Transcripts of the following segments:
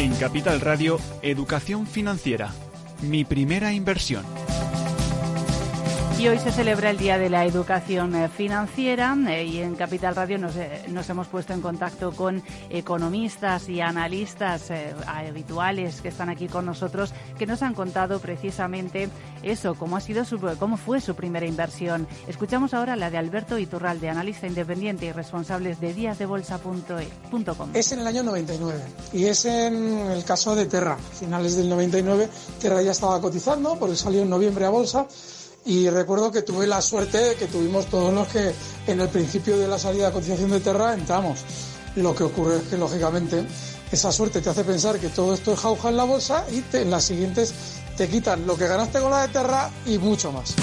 En Capital Radio, Educación Financiera. Mi primera inversión. Y hoy se celebra el Día de la Educación eh, Financiera eh, y en Capital Radio nos, eh, nos, hemos puesto en contacto con economistas y analistas habituales que están aquí con nosotros que nos han contado precisamente eso, cómo ha sido su, cómo fue su primera inversión. Escuchamos ahora la de Alberto Iturralde, analista independiente y responsable de díasdebolsa.com. Es en el año 99 y es en el caso de Terra, finales del 99. Terra ya estaba cotizando porque salió en noviembre a bolsa y recuerdo que tuve la suerte que tuvimos todos los que en el principio de la salida de cotización de Terra entramos. Lo que ocurre es que, lógicamente, esa suerte te hace pensar que todo esto es jauja en la bolsa y en las siguientes te quitan lo que ganaste con la de Terra y mucho más.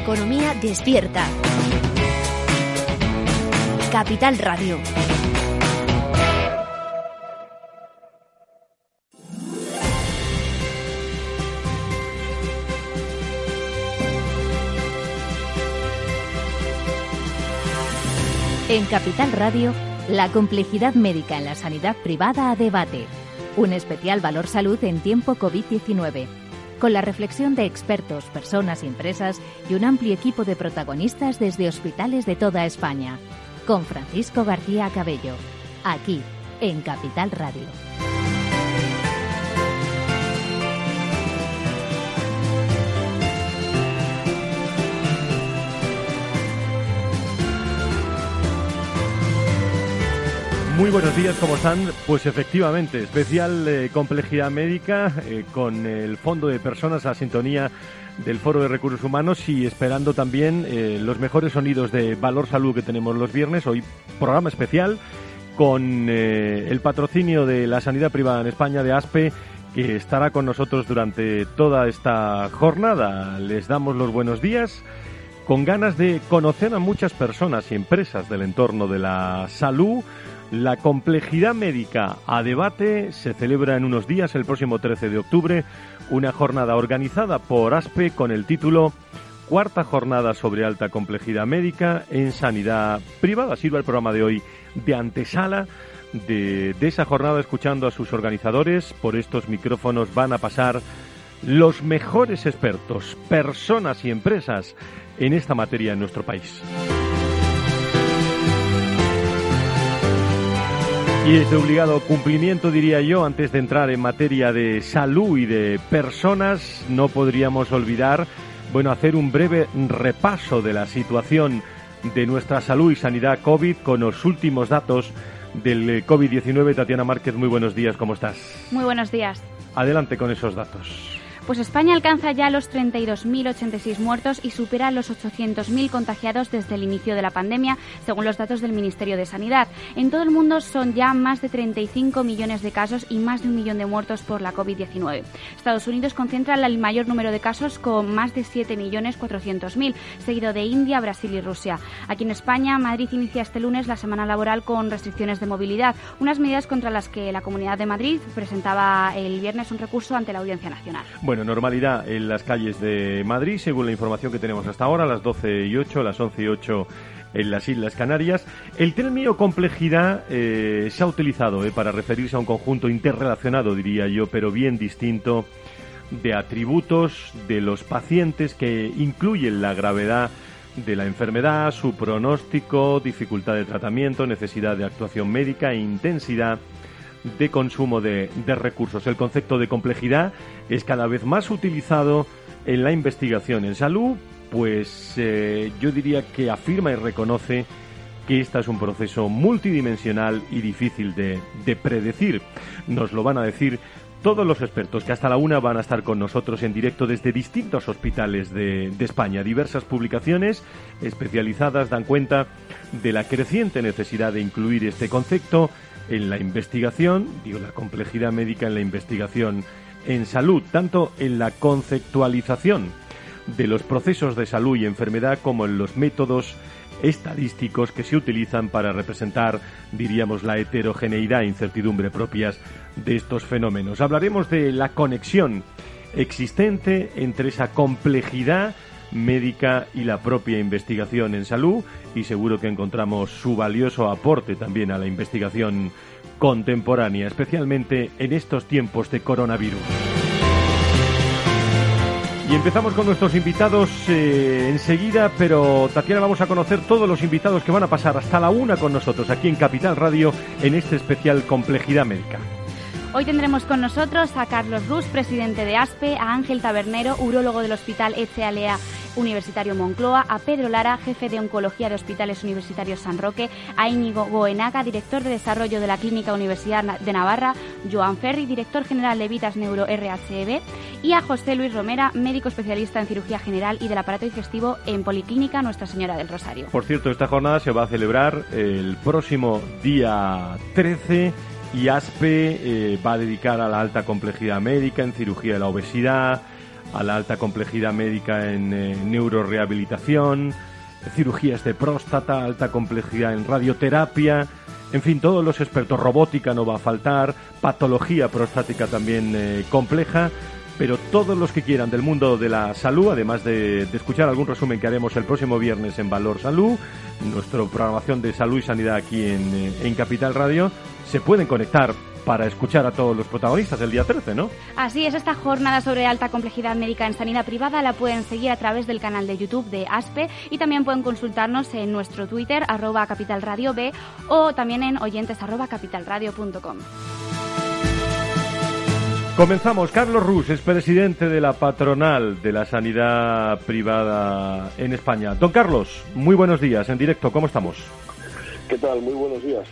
Economía despierta. Capital Radio. En Capital Radio, la complejidad médica en la sanidad privada a debate. Un especial valor salud en tiempo COVID-19 con la reflexión de expertos, personas y empresas y un amplio equipo de protagonistas desde hospitales de toda España. Con Francisco García Cabello, aquí en Capital Radio. Muy buenos días, ¿cómo están? Pues efectivamente, especial eh, complejidad médica eh, con el Fondo de Personas a sintonía del Foro de Recursos Humanos y esperando también eh, los mejores sonidos de Valor Salud que tenemos los viernes. Hoy programa especial con el patrocinio de la sanidad privada en España de ASPE que estará con nosotros durante toda esta jornada. Les damos los buenos días con ganas de conocer a muchas personas y empresas del entorno de la salud la complejidad médica a debate se celebra en unos días, el próximo 13 de octubre, una jornada organizada por ASPE con el título Cuarta jornada sobre alta complejidad médica en sanidad privada. Sirva el programa de hoy de antesala de, de esa jornada escuchando a sus organizadores. Por estos micrófonos van a pasar los mejores expertos, personas y empresas en esta materia en nuestro país. Y es de obligado cumplimiento, diría yo, antes de entrar en materia de salud y de personas, no podríamos olvidar, bueno, hacer un breve repaso de la situación de nuestra salud y sanidad COVID con los últimos datos del COVID-19. Tatiana Márquez, muy buenos días, ¿cómo estás? Muy buenos días. Adelante con esos datos. Pues España alcanza ya los 32.086 muertos y supera los 800.000 contagiados desde el inicio de la pandemia, según los datos del Ministerio de Sanidad. En todo el mundo son ya más de 35 millones de casos y más de un millón de muertos por la COVID-19. Estados Unidos concentra el mayor número de casos con más de 7.400.000, seguido de India, Brasil y Rusia. Aquí en España, Madrid inicia este lunes la semana laboral con restricciones de movilidad, unas medidas contra las que la Comunidad de Madrid presentaba el viernes un recurso ante la Audiencia Nacional. Bueno, normalidad en las calles de Madrid, según la información que tenemos hasta ahora, las 12 y 8, a las 11 y 8 en las Islas Canarias. El término complejidad eh, se ha utilizado eh, para referirse a un conjunto interrelacionado, diría yo, pero bien distinto de atributos de los pacientes que incluyen la gravedad de la enfermedad, su pronóstico, dificultad de tratamiento, necesidad de actuación médica e intensidad de consumo de, recursos. El concepto de complejidad es cada vez más utilizado en la investigación en salud, pues eh, yo diría que afirma y reconoce que este es un proceso multidimensional y difícil de, predecir. Nos lo van a decir todos los expertos que hasta la una van a estar con nosotros en directo desde distintos hospitales de, de, España. Diversas publicaciones especializadas dan cuenta de la creciente necesidad de incluir este concepto en la investigación, digo, la complejidad médica en la investigación en salud, tanto en la conceptualización de los procesos de salud y enfermedad como en los métodos estadísticos que se utilizan para representar, diríamos, la heterogeneidad e incertidumbre propias de estos fenómenos. Hablaremos de la conexión existente entre esa complejidad médica y la propia investigación en salud y seguro que encontramos su valioso aporte también a la investigación contemporánea, especialmente en estos tiempos de coronavirus. Y empezamos con nuestros invitados eh, enseguida, pero Tatiana vamos a conocer todos los invitados que van a pasar hasta la una con nosotros aquí en Capital Radio en este especial Complejidad Médica. Hoy tendremos con nosotros a Carlos Rus, presidente de ASPE, a Ángel Tabernero, urólogo del Hospital Echealea Universitario Moncloa, a Pedro Lara, jefe de Oncología de Hospitales Universitarios San Roque, a Íñigo Goenaga, director de Desarrollo de la Clínica Universidad de Navarra, Joan Ferri, director general de Vitas Neuro RHEB, y a José Luis Romera, médico especialista en cirugía general y del aparato digestivo en Policlínica Nuestra Señora del Rosario. Por cierto, esta jornada se va a celebrar el próximo día 13 y ASPE eh, va a dedicar a la alta complejidad médica en cirugía de la obesidad, a la alta complejidad médica en eh, neurorehabilitación, cirugías de próstata, alta complejidad en radioterapia, en fin, todos los expertos, robótica no va a faltar, patología prostática también eh, compleja, pero todos los que quieran del mundo de la salud, además de, escuchar algún resumen que haremos el próximo viernes en Valor Salud, nuestra programación de salud y sanidad aquí en, en Capital Radio, se pueden conectar para escuchar a todos los protagonistas el día 13, ¿no? Así es, esta jornada sobre alta complejidad médica en sanidad privada la pueden seguir a través del canal de YouTube de ASPE y también pueden consultarnos en nuestro Twitter, arroba capitalradio B o también en oyentes arroba capitalradio.com. Comenzamos. Carlos Rus es presidente de la patronal de la sanidad privada en España. Don Carlos, muy buenos días en directo. ¿Cómo estamos? ¿Qué tal? Muy buenos días,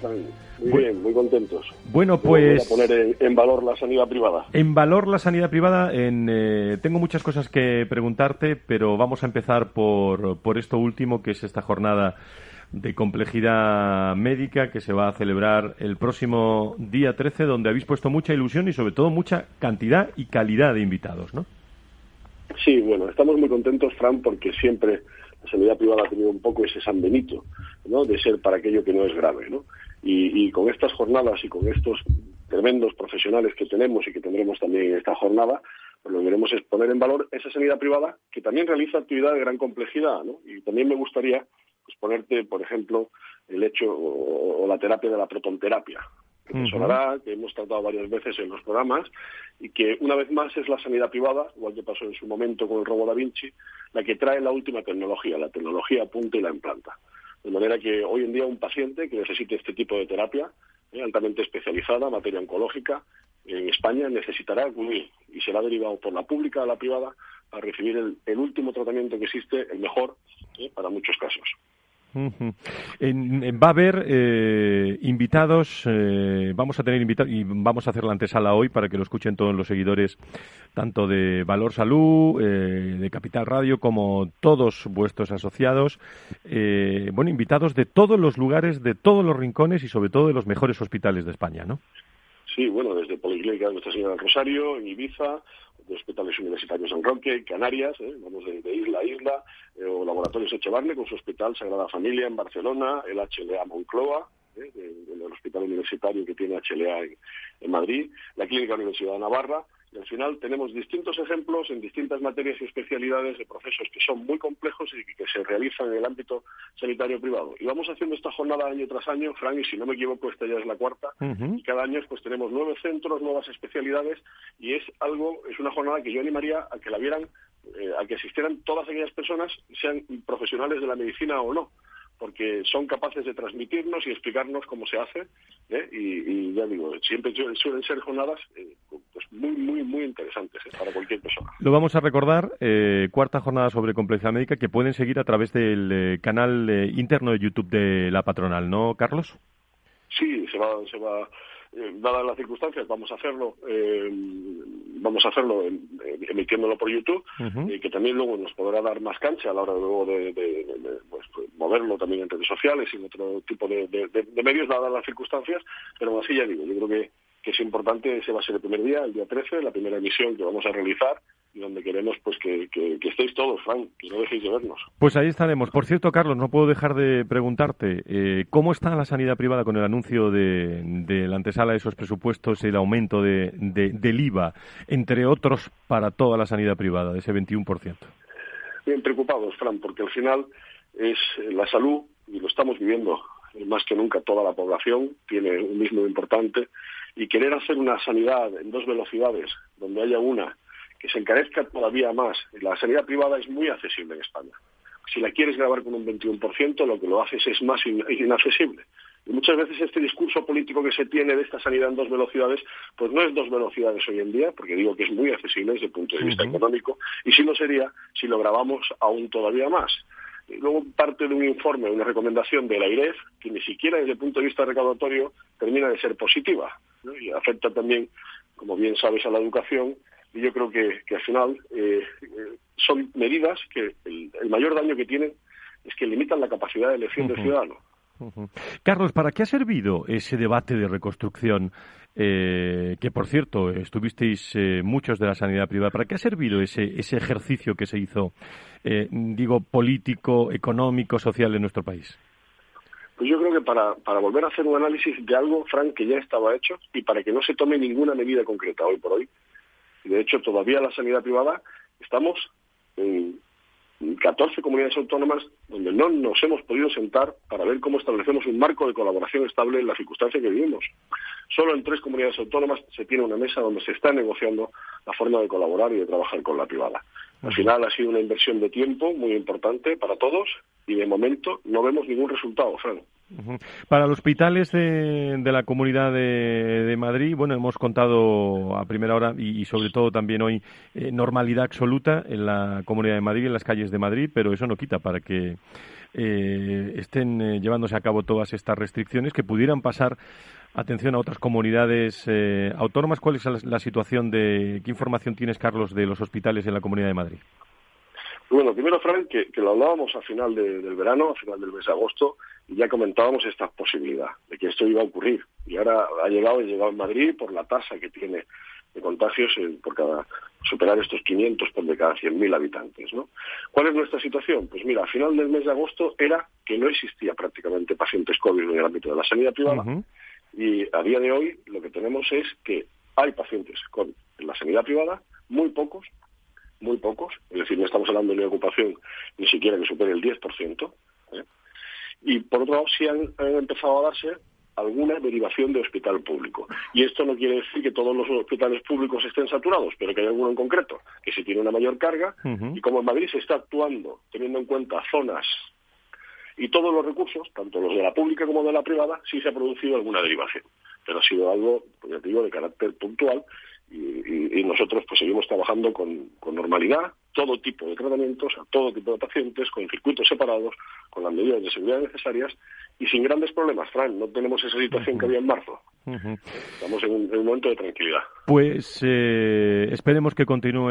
Muy bien, muy contentos. Bueno, pues... poner en, valor la sanidad privada. En valor la sanidad privada, en, eh, tengo muchas cosas que preguntarte, pero vamos a empezar por, por esto último, que es esta jornada de complejidad médica que se va a celebrar el próximo día 13, donde habéis puesto mucha ilusión y sobre todo mucha cantidad y calidad de invitados, ¿no? Sí, bueno, estamos muy contentos, Fran, porque siempre la sanidad privada ha tenido un poco ese San Benito, ¿no? De ser para aquello que no es grave, ¿no? Y, con estas jornadas y con estos tremendos profesionales que tenemos y que tendremos también en esta jornada, pues lo que queremos es poner en valor esa sanidad privada que también realiza actividad de gran complejidad, ¿no? Y también me gustaría pues, ponerte, por ejemplo, el hecho o, la terapia de la protonterapia, que sonará, que hemos tratado varias veces en los programas, y que una vez más es la sanidad privada, igual que pasó en su momento con el robo da Vinci, la que trae la última tecnología, la tecnología punta y la implanta. De manera que hoy en día un paciente que necesite este tipo de terapia, eh, altamente especializada, materia oncológica, en España necesitará acudir y será derivado por la pública a la privada a recibir el, último tratamiento que existe, el mejor, eh, para muchos casos va a haber eh, invitados, eh, vamos a tener invitados y vamos a hacer la antesala hoy para que lo escuchen todos los seguidores, tanto de Valor Salud, eh, de Capital Radio, como todos vuestros asociados. bueno, invitados de todos los lugares, de todos los rincones y sobre todo de los mejores hospitales de España, ¿no? Sí, bueno, desde Policlínica de Nuestra Señora del Rosario, en Ibiza, de hospitales universitarios en Roque, Canarias, ¿eh? vamos de, isla a isla, eh, o Laboratorios Echevarne con su hospital Sagrada Familia en Barcelona, el HLA Moncloa, ¿eh? el hospital universitario que tiene HLA en Madrid, la Clínica Universidad de Navarra, y al final tenemos distintos ejemplos en distintas materias y especialidades de procesos que son muy complejos y que se realizan en el ámbito sanitario privado. Y vamos haciendo esta jornada año tras año, Frank, y si no me equivoco, esta ya es la cuarta, y cada año pues tenemos nueve centros, nuevas especialidades, y es algo, es una jornada que yo animaría a que la vieran, eh, a que asistieran todas aquellas personas, sean profesionales de la medicina o no porque son capaces de transmitirnos y explicarnos cómo se hace ¿eh? y, ya digo siempre suelen ser jornadas eh, pues muy muy muy interesantes ¿eh? para cualquier persona lo vamos a recordar cuarta jornada sobre complejidad médica que pueden seguir a través del canal interno de YouTube de la patronal no Carlos sí se va se va eh, dadas las circunstancias, vamos a hacerlo, eh, vamos a hacerlo emitiéndolo por YouTube, y que también luego nos podrá dar más cancha a la hora luego de, pues, pues, moverlo también en redes sociales y en otro tipo de, medios, dadas las circunstancias, pero así ya digo, yo creo que, que es importante, ese va a ser el primer día, el día 13, la primera emisión que vamos a realizar, y donde queremos pues que, estéis todos, Frank, que no dejéis de vernos. Pues ahí estaremos. Por cierto, Carlos, no puedo dejar de preguntarte, eh, ¿cómo está la sanidad privada con el anuncio de, la antesala de esos presupuestos y el aumento de, del IVA, entre otros, para toda la sanidad privada, de ese 21%? Bien preocupados, Fran, porque al final es la salud, y lo estamos viviendo más que nunca toda la población, tiene un mismo importante, y querer hacer una sanidad en dos velocidades, donde haya una que se encarezca todavía más. La sanidad privada es muy accesible en España. Si la quieres grabar con un 21%, lo que lo haces es más inaccesible. Y muchas veces este discurso político que se tiene de esta sanidad en dos velocidades, pues no es dos velocidades hoy en día, porque digo que es muy accesible desde el punto de vista económico, y sí lo sería si lo grabamos aún todavía más. Y luego parte de un informe, una recomendación de la IREF, que ni siquiera desde el punto de vista recaudatorio termina de ser positiva, y afecta también, como bien sabes, a la educación, y yo creo que, al final eh, eh, son medidas que el, mayor daño que tienen es que limitan la capacidad de elección del ciudadano. Carlos, ¿para qué ha servido ese debate de reconstrucción? Eh, que por cierto estuvisteis muchos de la sanidad privada. ¿Para qué ha servido ese, ese ejercicio que se hizo, digo, político, económico, social en nuestro país? Pues yo creo que para, para volver a hacer un análisis de algo, Frank, que ya estaba hecho y para que no se tome ninguna medida concreta hoy por hoy, de hecho, todavía la sanidad privada estamos en 14 comunidades autónomas donde no nos hemos podido sentar para ver cómo establecemos un marco de colaboración estable en la circunstancia que vivimos. Solo en tres comunidades autónomas se tiene una mesa donde se está negociando la forma de colaborar y de trabajar con la privada. Al final ha sido una inversión de tiempo muy importante para todos y de momento no vemos ningún resultado, Fran. Para los hospitales de, la Comunidad de, Madrid, bueno, hemos contado a primera hora y, sobre todo también hoy eh, normalidad absoluta en la Comunidad de Madrid, en las calles de Madrid, pero eso no quita para que eh, estén eh, llevándose a cabo todas estas restricciones que pudieran pasar atención a otras comunidades autónomas. ¿Cuál es la, situación de qué información tienes, Carlos, de los hospitales en la Comunidad de Madrid? Bueno, primero, Frank, que, lo hablábamos a final del verano, a final del mes de agosto, y ya comentábamos esta posibilidad de que esto iba a ocurrir. Y ahora ha llegado, ha llegado en Madrid por la tasa que tiene de contagios por cada superar estos 500 por de cada 100.000 habitantes. ¿no? ¿Cuál es nuestra situación? Pues mira, a final del mes de agosto era que no existía prácticamente pacientes COVID en el ámbito de la sanidad privada y a día de hoy lo que tenemos es que hay pacientes con en la sanidad privada, muy pocos, muy pocos, es decir, no estamos hablando de una ocupación ni siquiera que supere el 10%, ¿eh? y por otro lado sí han, empezado a darse alguna derivación de hospital público. Y esto no quiere decir que todos los hospitales públicos estén saturados, pero que hay alguno en concreto que sí tiene una mayor carga, y como en Madrid se está actuando teniendo en cuenta zonas y todos los recursos, tanto los de la pública como de la privada, sí se ha producido alguna derivación. Pero ha sido algo, pues ya digo, de carácter puntual y, nosotros pues seguimos trabajando con, normalidad, todo tipo de tratamientos, a todo tipo de pacientes, con circuitos separados, con las medidas de seguridad necesarias y sin grandes problemas, Fran. No tenemos esa situación que había en marzo. Estamos en un, momento de tranquilidad. Pues eh, esperemos que continúe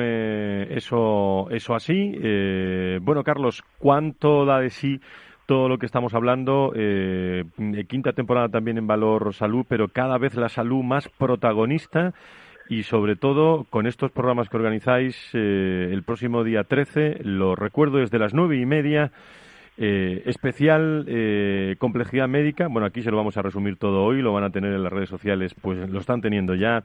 eso, eso así. Eh, bueno, Carlos, ¿cuánto da de sí? Todo lo que estamos hablando, eh, quinta temporada también en Valor Salud, pero cada vez la salud más protagonista y sobre todo con estos programas que organizáis eh, el próximo día 13, lo recuerdo desde las nueve y media. Eh, especial eh, complejidad médica. Bueno, aquí se lo vamos a resumir todo hoy, lo van a tener en las redes sociales, pues lo están teniendo ya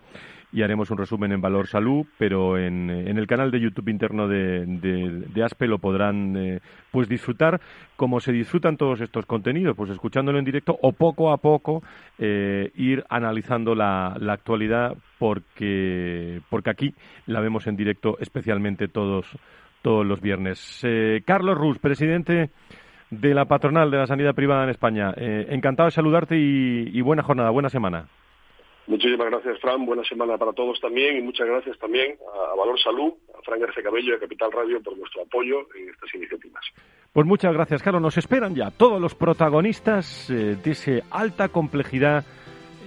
y haremos un resumen en Valor Salud, pero en, en el canal de YouTube interno de, de, ASPE lo podrán eh, pues disfrutar como se disfrutan todos estos contenidos, pues escuchándolo en directo o poco a poco ir analizando la, la actualidad porque, porque aquí la vemos en directo especialmente todos todos los viernes. Carlos Rus, presidente de la patronal de la sanidad privada en España. Eh, encantado de saludarte y, buena jornada, buena semana. Muchísimas gracias, Fran. Buena semana para todos también y muchas gracias también a, Valor Salud, a Fran García Cabello y a Capital Radio por vuestro apoyo en estas iniciativas. Pues muchas gracias, Carlos. Nos esperan ya todos los protagonistas eh, de esa alta complejidad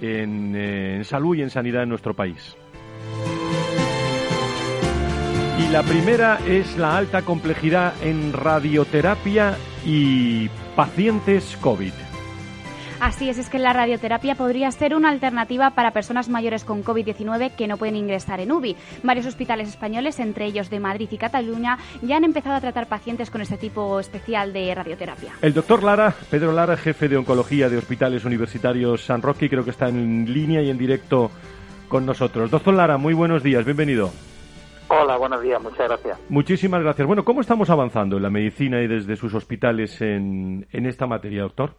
en, eh, en salud y en sanidad en nuestro país. Y la primera es la alta complejidad en radioterapia y pacientes COVID. Así es, es que la radioterapia podría ser una alternativa para personas mayores con COVID-19 que no pueden ingresar en UBI. Varios hospitales españoles, entre ellos de Madrid y Cataluña, ya han empezado a tratar pacientes con este tipo especial de radioterapia. El doctor Lara, Pedro Lara, jefe de oncología de Hospitales Universitarios San Roque, creo que está en línea y en directo con nosotros. Doctor Lara, muy buenos días, bienvenido. Hola, buenos días, muchas gracias. Muchísimas gracias. Bueno, ¿cómo estamos avanzando en la medicina y desde sus hospitales en, en esta materia, doctor?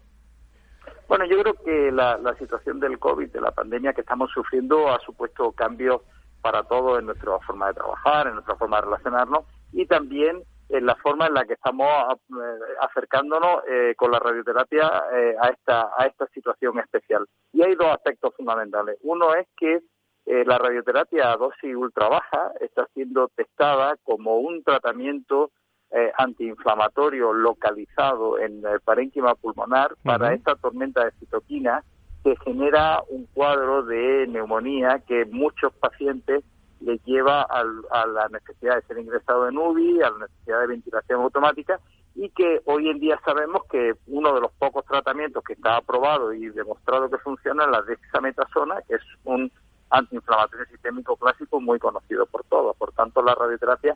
Bueno, yo creo que la, la, situación del COVID, de la pandemia que estamos sufriendo, ha supuesto cambios para todos en nuestra forma de trabajar, en nuestra forma de relacionarnos y también en la forma en la que estamos eh, acercándonos eh, con la radioterapia eh, a esta a esta situación especial. Y hay dos aspectos fundamentales. Uno es que eh, la radioterapia a dosis ultra baja está siendo testada como un tratamiento eh, antiinflamatorio localizado en el parénquima pulmonar para esta tormenta de citoquina que genera un cuadro de neumonía que muchos pacientes les lleva a la necesidad de ser ingresado en UBI, a la necesidad de ventilación automática y que hoy en día sabemos que uno de los pocos tratamientos que está aprobado y demostrado que funciona es la dexametasona, que es un antiinflamatorio sistémico clásico muy conocido por todos. Por tanto, la radioterapia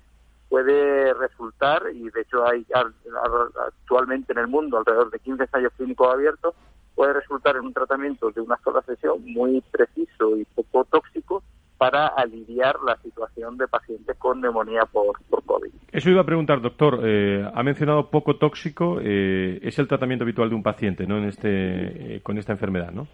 puede resultar, y de hecho hay actualmente en el mundo alrededor de 15 ensayos clínicos abiertos, puede resultar en un tratamiento de una sola sesión muy preciso y poco tóxico para aliviar la situación de pacientes con neumonía por, COVID. Eso iba a preguntar, doctor. Eh, ha mencionado poco tóxico. Eh, es el tratamiento habitual de un paciente ¿no? en este, eh, con esta enfermedad, ¿no?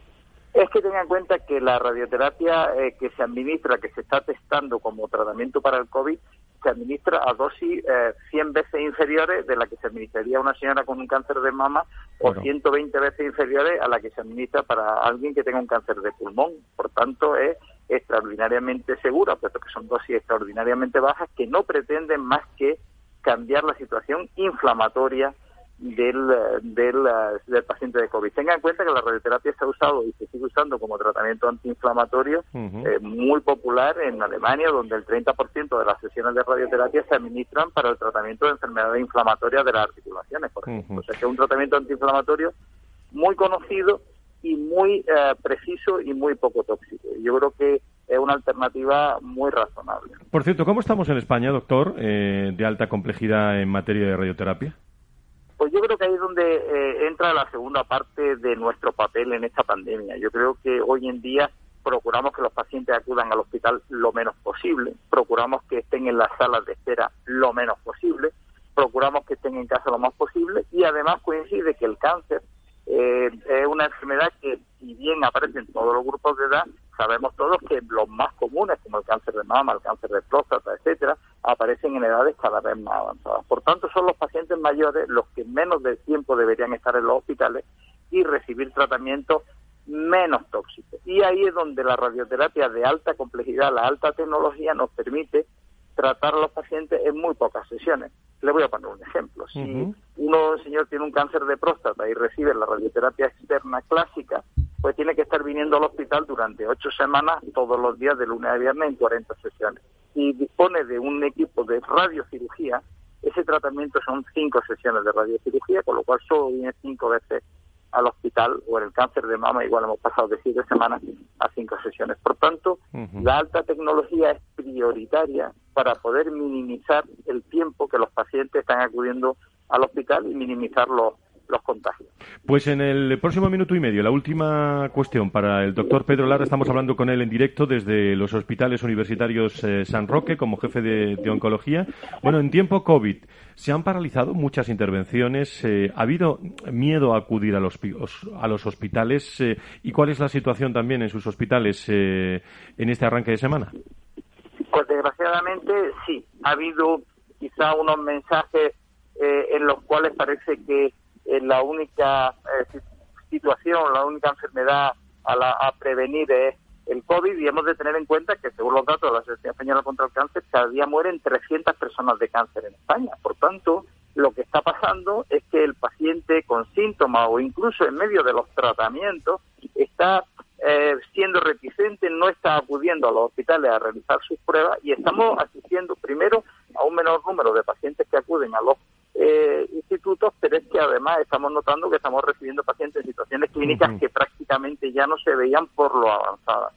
Es que tenga en cuenta que la radioterapia eh, que se administra, que se está testando como tratamiento para el COVID, se administra a dosis eh, 100 veces inferiores de la que se administraría a una señora con un cáncer de mama o 120 veces inferiores a la que se administra para alguien que tenga un cáncer de pulmón. Por tanto, es extraordinariamente segura, puesto que son dosis extraordinariamente bajas que no pretenden más que cambiar la situación inflamatoria del, del, del, paciente de COVID. Tenga en cuenta que la radioterapia se ha usado y se sigue usando como tratamiento antiinflamatorio eh, muy popular en Alemania, donde el 30% de las sesiones de radioterapia se administran para el tratamiento de enfermedades inflamatorias de las articulaciones, por ejemplo. O sea que es un tratamiento antiinflamatorio muy conocido y muy eh, preciso y muy poco tóxico. Yo creo que es una alternativa muy razonable. Por cierto, ¿cómo estamos en España, doctor, eh, de alta complejidad en materia de radioterapia? Pues yo creo que ahí es donde eh, entra la segunda parte de nuestro papel en esta pandemia. Yo creo que hoy en día procuramos que los pacientes acudan al hospital lo menos posible, procuramos que estén en las salas de espera lo menos posible, procuramos que estén en casa lo más posible y además coincide que el cáncer eh, es una enfermedad que, si bien aparece en todos los grupos de edad, sabemos todos que los más comunes, como el cáncer de mama, el cáncer de próstata, etcétera, aparecen en edades cada vez más avanzadas. Por tanto, son los pacientes mayores los que menos de tiempo deberían estar en los hospitales y recibir tratamientos menos tóxicos. Y ahí es donde la radioterapia de alta complejidad, la alta tecnología, nos permite tratar a los pacientes en muy pocas sesiones. Le voy a poner un ejemplo. Si uno, señor, tiene un cáncer de próstata y recibe la radioterapia externa clásica, pues tiene que estar viniendo al hospital durante ocho semanas, todos los días, de lunes a viernes, en 40 sesiones. Y dispone de un equipo de radiocirugía, ese tratamiento son cinco sesiones de radiocirugía, con lo cual solo viene cinco veces al hospital o en el cáncer de mama igual hemos pasado de siete semanas a cinco sesiones. Por tanto, la alta tecnología es prioritaria para poder minimizar el tiempo que los pacientes están acudiendo al hospital y minimizar los, los contagios. Pues en el próximo minuto y medio, la última cuestión para el doctor Pedro Lara. Estamos hablando con él en directo desde los hospitales universitarios eh, San Roque como jefe de, oncología. Bueno, en tiempo COVID se han paralizado muchas intervenciones. Eh, ¿Ha habido miedo a acudir a los, a los hospitales? Eh, ¿Y cuál es la situación también en sus hospitales en este arranque de semana? Pues desgraciadamente sí. Ha habido quizá unos mensajes en los cuales parece que la única eh, situación, la única enfermedad a, la, a prevenir es el COVID y hemos de tener en cuenta que según los datos de la Asociación Española contra el Cáncer, cada día mueren 300 personas de cáncer en España. Por tanto, lo que está pasando es que el paciente con síntomas o incluso en medio de los tratamientos está eh, siendo reticente, no está acudiendo a los hospitales a realizar sus pruebas y estamos asistiendo primero a un menor número de pacientes que acuden a los eh, institutos, pero es que además estamos notando que estamos recibiendo pacientes en situaciones clínicas que prácticamente ya no se veían por lo avanzadas.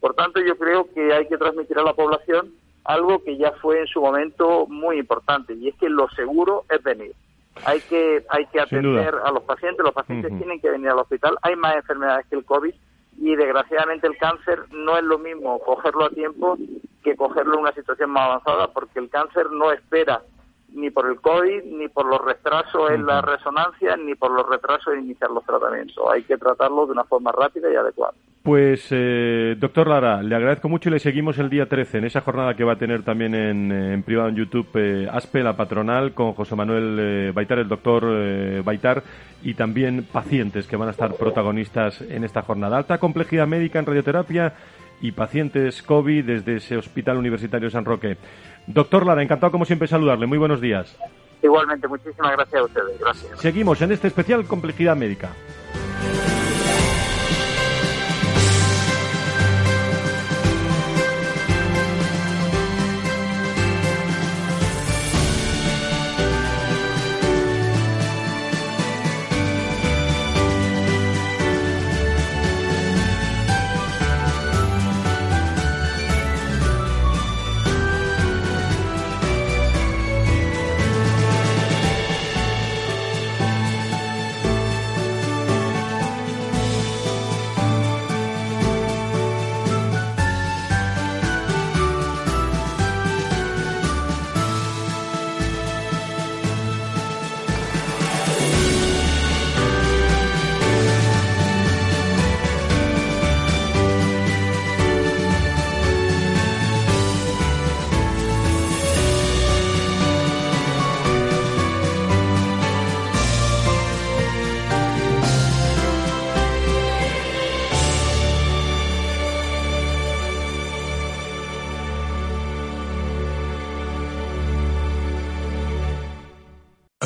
Por tanto, yo creo que hay que transmitir a la población algo que ya fue en su momento muy importante, y es que lo seguro es venir. Hay que, hay que atender a los pacientes, los pacientes tienen que venir al hospital, hay más enfermedades que el COVID, y desgraciadamente el cáncer no es lo mismo cogerlo a tiempo que cogerlo en una situación más avanzada, porque el cáncer no espera ni por el COVID, ni por los retrasos en la resonancia, ni por los retrasos en iniciar los tratamientos. Hay que tratarlo de una forma rápida y adecuada. Pues, eh, doctor Lara, le agradezco mucho y le seguimos el día 13 en esa jornada que va a tener también en, privado en YouTube eh, ASPE, la patronal, con José Manuel eh, Baitar, el doctor eh, Baitar, y también pacientes que van a estar protagonistas en esta jornada. Alta complejidad médica en radioterapia y pacientes COVID desde ese Hospital Universitario San Roque. Doctor Lara, encantado como siempre saludarle. Muy buenos días. Igualmente, muchísimas gracias a ustedes. Gracias. Seguimos en este especial Complejidad Médica.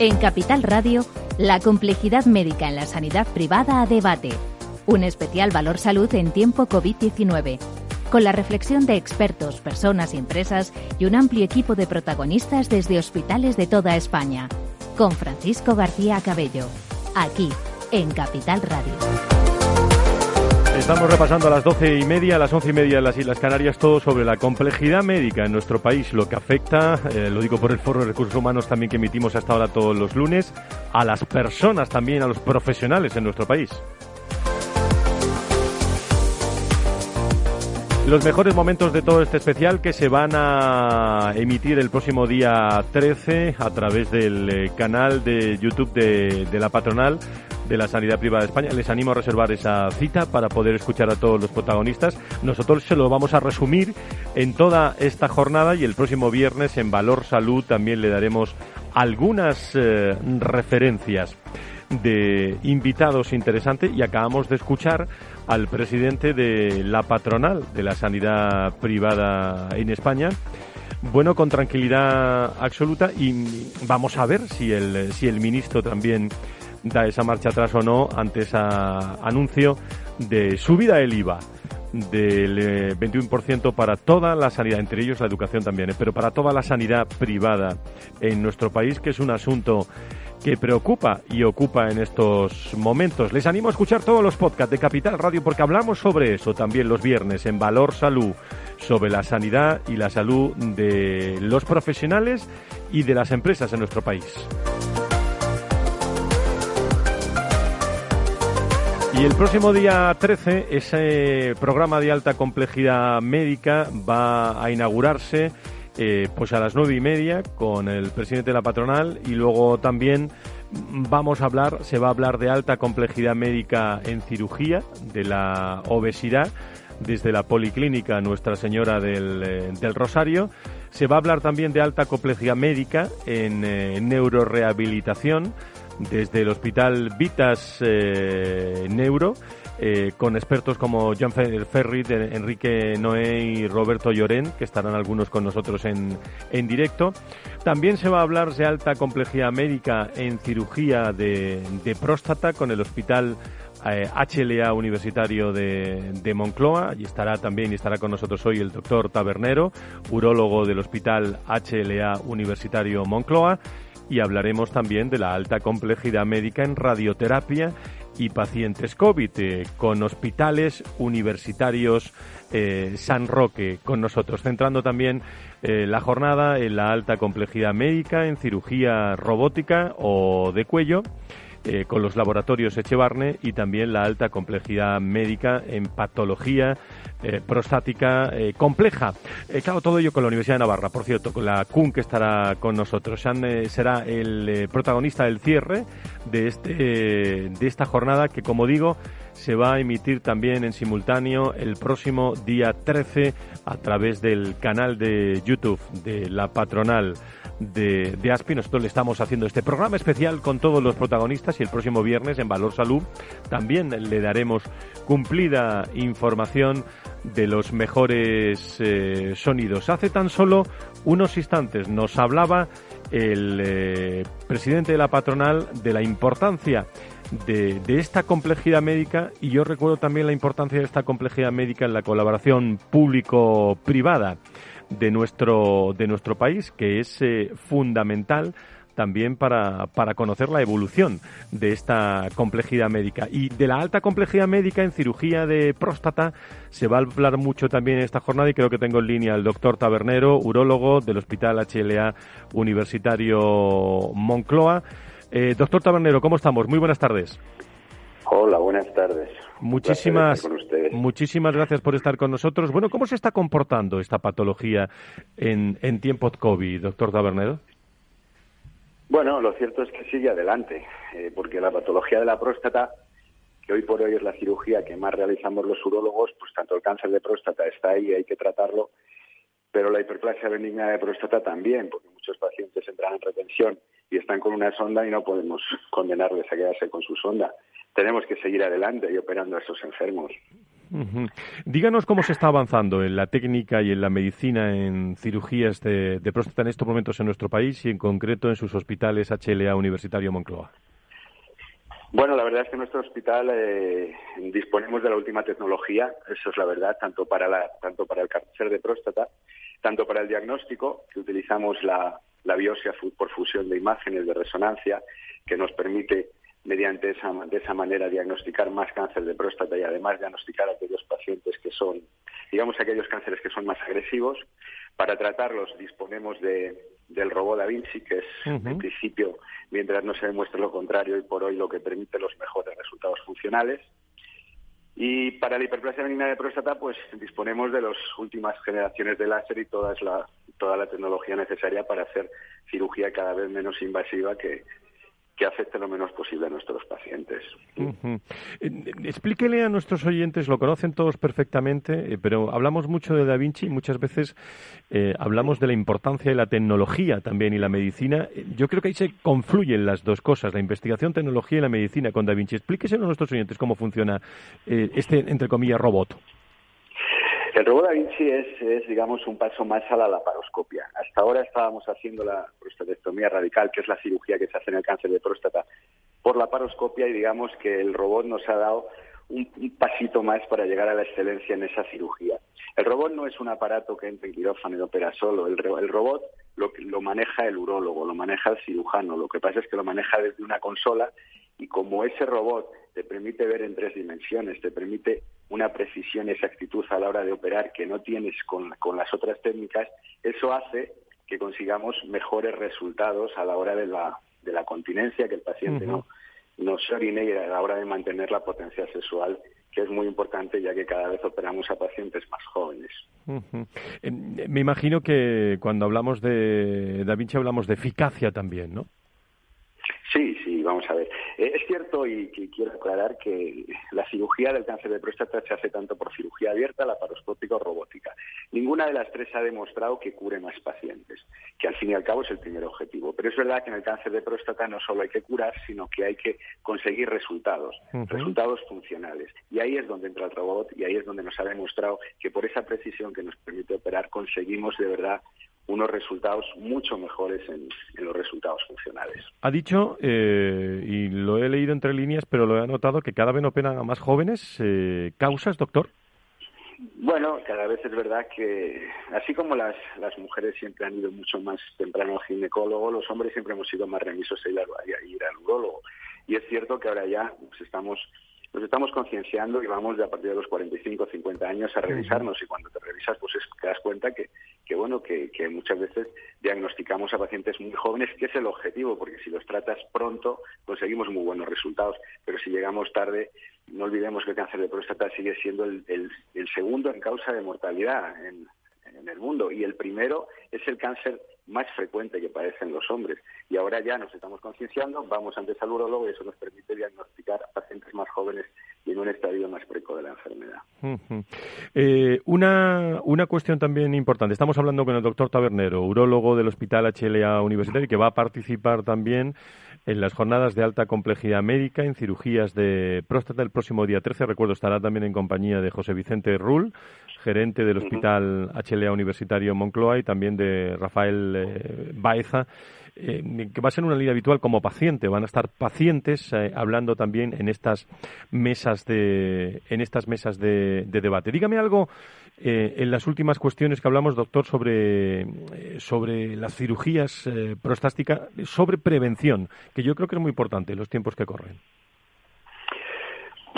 En Capital Radio, la complejidad médica en la sanidad privada a debate. Un especial valor salud en tiempo COVID-19. Con la reflexión de expertos, personas y empresas y un amplio equipo de protagonistas desde hospitales de toda España. Con Francisco García Cabello. Aquí, en Capital Radio. Estamos repasando a las doce y media, a las once y media en las Islas Canarias, todo sobre la complejidad médica en nuestro país, lo que afecta, eh, lo digo por el Foro de Recursos Humanos también que emitimos hasta ahora todos los lunes, a las personas también, a los profesionales en nuestro país. Los mejores momentos de todo este especial que se van a emitir el próximo día 13 a través del eh, canal de YouTube de, de la patronal de la Sanidad Privada de España. Les animo a reservar esa cita para poder escuchar a todos los protagonistas. Nosotros se lo vamos a resumir en toda esta jornada y el próximo viernes en Valor Salud también le daremos algunas eh, referencias de invitados interesantes y acabamos de escuchar al presidente de la patronal de la sanidad privada en España. Bueno, con tranquilidad absoluta y vamos a ver si el, si el ministro también da esa marcha atrás o no ante ese anuncio de subida del IVA del 21% eh, para toda la sanidad, entre ellos la educación también, eh, pero para toda la sanidad privada en nuestro país, que es un asunto que preocupa y ocupa en estos momentos. Les animo a escuchar todos los podcasts de Capital Radio porque hablamos sobre eso también los viernes en Valor Salud, sobre la sanidad y la salud de los profesionales y de las empresas en nuestro país. Y el próximo día 13, ese programa de alta complejidad médica va a inaugurarse eh, pues a las nueve y media con el presidente de la patronal y luego también vamos a hablar, se va a hablar de alta complejidad médica en cirugía, de la obesidad, desde la Policlínica Nuestra Señora del, eh, Rosario. Se va a hablar también de alta complejidad médica en eh, neurorehabilitación desde el Hospital Vitas eh, Neuro, eh, con expertos como John Ferry, Enrique Noé y Roberto Llorén, que estarán algunos con nosotros en, en directo. También se va a hablar de alta complejidad médica en cirugía de, próstata con el Hospital HLA eh, Universitario de, de, Moncloa. Y estará también y estará con nosotros hoy el doctor Tabernero, urólogo del Hospital HLA Universitario Moncloa y hablaremos también de la alta complejidad médica en radioterapia y pacientes COVID, eh, con hospitales universitarios eh, San Roque con nosotros, centrando también eh, la jornada en la alta complejidad médica, en cirugía robótica o de cuello. Con los laboratorios Echevarne y también la alta complejidad médica en patología eh, prostática eh, compleja. Eh, claro, todo ello con la Universidad de Navarra, por cierto, con la CUN que estará con nosotros. será el protagonista del cierre de, este, de esta jornada que, como digo, se va a emitir también en simultáneo el próximo día 13 a través del canal de YouTube de la patronal de, de, ASPI. Nosotros le estamos haciendo este programa especial con todos los protagonistas y el próximo viernes en Valor Salud también le daremos cumplida información de los mejores eh, sonidos. Hace tan solo unos instantes nos hablaba el eh, presidente de la patronal de la importancia de, de, esta complejidad médica y yo recuerdo también la importancia de esta complejidad médica en la colaboración público-privada de nuestro, de nuestro país, que es eh, fundamental también para, para conocer la evolución de esta complejidad médica. Y de la alta complejidad médica en cirugía de próstata se va a hablar mucho también en esta jornada y creo que tengo en línea al doctor Tabernero, urólogo del Hospital HLA Universitario Moncloa. Eh, doctor Tabernero, ¿cómo estamos? Muy buenas tardes. Hola, buenas tardes. Muchísimas, muchísimas gracias por estar con nosotros. Bueno, ¿cómo se está comportando esta patología en, en tiempos COVID, doctor Tabernero? Bueno, lo cierto es que sigue adelante, eh, porque la patología de la próstata, que hoy por hoy es la cirugía que más realizamos los urólogos, pues tanto el cáncer de próstata está ahí, hay que tratarlo, pero la hiperplasia benigna de próstata también, porque muchos pacientes entran en retención y están con una sonda y no podemos condenarles a quedarse con su sonda. Tenemos que seguir adelante y operando a esos enfermos. Díganos cómo se está avanzando en la técnica y en la medicina en cirugías de, próstata en estos momentos en nuestro país y en concreto en sus hospitales HLA Universitario Moncloa. Bueno, la verdad es que en nuestro hospital eh, disponemos de la última tecnología, eso es la verdad, tanto para, la, tanto para el cáncer de próstata, tanto para el diagnóstico, que utilizamos la, la biopsia por fusión de imágenes de resonancia, que nos permite mediante esa, de esa manera diagnosticar más cáncer de próstata y además diagnosticar aquellos pacientes que son, digamos, aquellos cánceres que son más agresivos. Para tratarlos disponemos de, del robot Da Vinci, que es, en principio, mientras no se demuestre lo contrario, y por hoy lo que permite los mejores resultados funcionales. Y para la hiperplasia benigna de próstata, pues disponemos de las últimas generaciones de láser y toda la, toda la tecnología necesaria para hacer cirugía cada vez menos invasiva que, que afecte lo menos posible a nuestros pacientes. Explíquele a nuestros oyentes, lo conocen todos perfectamente, eh, pero hablamos mucho de Da Vinci y muchas veces eh, hablamos de la importancia de la tecnología también y la medicina. Yo creo que ahí se confluyen las dos cosas, la investigación, tecnología y la medicina con Da Vinci. Explíquese a nuestros oyentes cómo funciona eh, este, entre comillas, robot. El robot Da Vinci es, digamos, un paso más a la laparoscopia. Hasta ahora estábamos haciendo la prostatectomía radical, que es la cirugía que se hace en el cáncer de próstata, por la laparoscopia y digamos que el robot nos ha dado un, pasito más para llegar a la excelencia en esa cirugía. El robot no es un aparato que entra en quirófano y opera solo. El, el robot lo, lo maneja el urólogo, lo maneja el cirujano. Lo que pasa es que lo maneja desde una consola y como ese robot te permite ver en tres dimensiones, te permite una precisión y exactitud a la hora de operar que no tienes con, las otras técnicas, eso hace que consigamos mejores resultados a la hora de la, de la continencia, que el paciente no, no se orine a la hora de mantener la potencia sexual que es muy importante ya que cada vez operamos a pacientes más jóvenes. Me imagino que cuando hablamos de Da Vinci hablamos de eficacia también, ¿no? Sí, sí, vamos a ver. Eh, es cierto y, quiero aclarar que la cirugía del cáncer de próstata se hace tanto por cirugía abierta, laparoscópica o robótica. Ninguna de las tres ha demostrado que cure más pacientes, que al fin y al cabo es el primer objetivo. Pero es verdad que en el cáncer de próstata no solo hay que curar, sino que hay que conseguir resultados, resultados funcionales. Y ahí es donde entra el robot y ahí es donde nos ha demostrado que por esa precisión que nos permite operar conseguimos de verdad unos resultados mucho mejores en, los resultados funcionales. Ha dicho, eh, y lo he leído entre líneas, pero lo he notado, que cada vez operan a más jóvenes. Eh, ¿Causas, doctor? Bueno, cada vez es verdad que, así como las, las mujeres siempre han ido mucho más temprano al ginecólogo, los hombres siempre hemos sido más remisos a ir, a ir al urólogo. Y es cierto que ahora ya pues, estamos nos estamos concienciando y vamos de a partir de los 45 o 50 años a revisarnos. Y cuando te revisas pues te das cuenta que, que bueno que, que, muchas veces diagnosticamos a pacientes muy jóvenes que es el objetivo porque si los tratas pronto conseguimos muy buenos resultados. Pero si llegamos tarde no olvidemos que el cáncer de próstata sigue siendo el, el, el segundo en causa de mortalidad en, en el mundo. Y el primero es el cáncer más frecuente que padecen los hombres. Y ahora ya nos estamos concienciando, vamos antes al urólogo y eso nos permite diagnosticar a pacientes más jóvenes y en un estadio más precoz de la enfermedad. Eh, una, una cuestión también importante. Estamos hablando con el doctor Tabernero, urólogo del Hospital HLA Universitario, que va a participar también en las jornadas de alta complejidad médica en cirugías de próstata el próximo día 13. Recuerdo, estará también en compañía de José Vicente Rull, gerente del Hospital HLA Universitario Moncloa y también de Rafael eh, Baeza, eh, que va a ser una línea habitual como paciente. Van a estar pacientes eh, hablando también en estas mesas de, en estas mesas de, debate. Dígame algo en las últimas cuestiones que hablamos, doctor, sobre, sobre las cirugías prostáticas, sobre prevención, que yo creo que es muy importante en los tiempos que corren.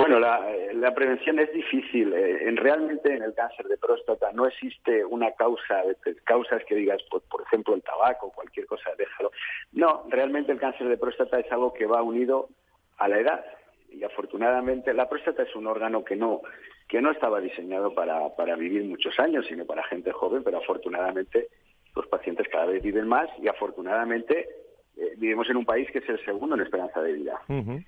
Bueno, la, prevención es difícil. Eh, en, realmente en el cáncer de próstata no existe una causa, de, causas que digas, por, por ejemplo, el tabaco, cualquier cosa, déjalo. No, realmente el cáncer de próstata es algo que va unido a la edad. Y afortunadamente la próstata es un órgano que no, que no estaba diseñado para, para vivir muchos años, sino para gente joven, pero afortunadamente los pacientes cada vez viven más y afortunadamente eh, vivimos en un país que es el segundo en esperanza de vida.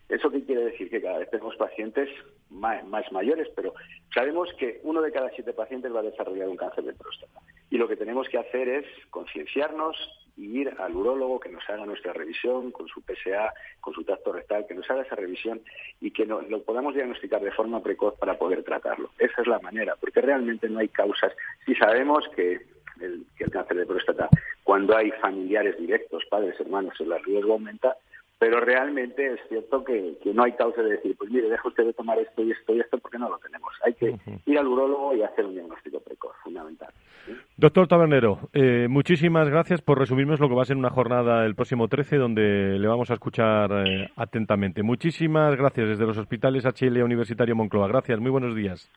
¿Eso qué quiere decir? Que cada vez tenemos pacientes más, mayores, pero sabemos que uno de cada siete pacientes va a desarrollar un cáncer de próstata. Y lo que tenemos que hacer es concienciarnos y ir al urólogo que nos haga nuestra revisión con su PSA, con su tacto rectal, que nos haga esa revisión y que lo podamos diagnosticar de forma precoz para poder tratarlo. Esa es la manera, porque realmente no hay causas. Si sabemos que el, que el cáncer de próstata, cuando hay familiares directos, padres, hermanos, el riesgo aumenta, pero realmente es cierto que, no hay causa de decir, pues mire, deja usted de tomar esto y esto y esto porque no lo tenemos. Hay que ir al urólogo y hacer un diagnóstico precoz, fundamental. Doctor Tabernero, eh, muchísimas gracias por resumirnos lo que va a ser una jornada el próximo 13 donde le vamos a escuchar eh, atentamente. Muchísimas gracias desde los hospitales HL Universitario Moncloa. Gracias, muy buenos días.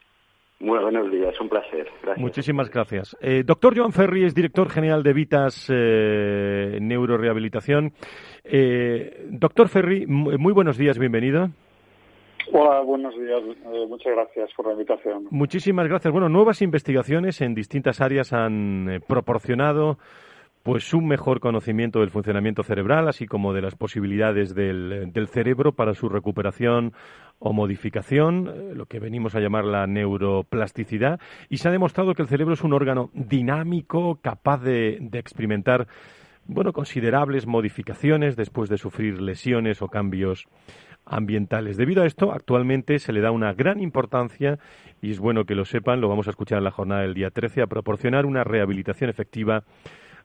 Muy buenos días, un placer. Muchísimas gracias. Eh, doctor Joan Ferri es director general de Vitas eh, Neurorehabilitación. Eh, doctor Ferri, muy buenos días, bienvenido. Hola, buenos días. Eh, muchas gracias por la invitación. Muchísimas gracias. Bueno, nuevas investigaciones en distintas áreas han proporcionado pues un mejor conocimiento del funcionamiento cerebral, así como de las posibilidades del, cerebro para su recuperación o modificación, eh, lo que venimos a llamar la neuroplasticidad, y se ha demostrado que el cerebro es un órgano dinámico, capaz de, de experimentar bueno, considerables modificaciones después de sufrir lesiones o cambios ambientales. Debido a esto, actualmente se le da una gran importancia, y es bueno que lo sepan, lo vamos a escuchar en la jornada del día 13, a proporcionar una rehabilitación efectiva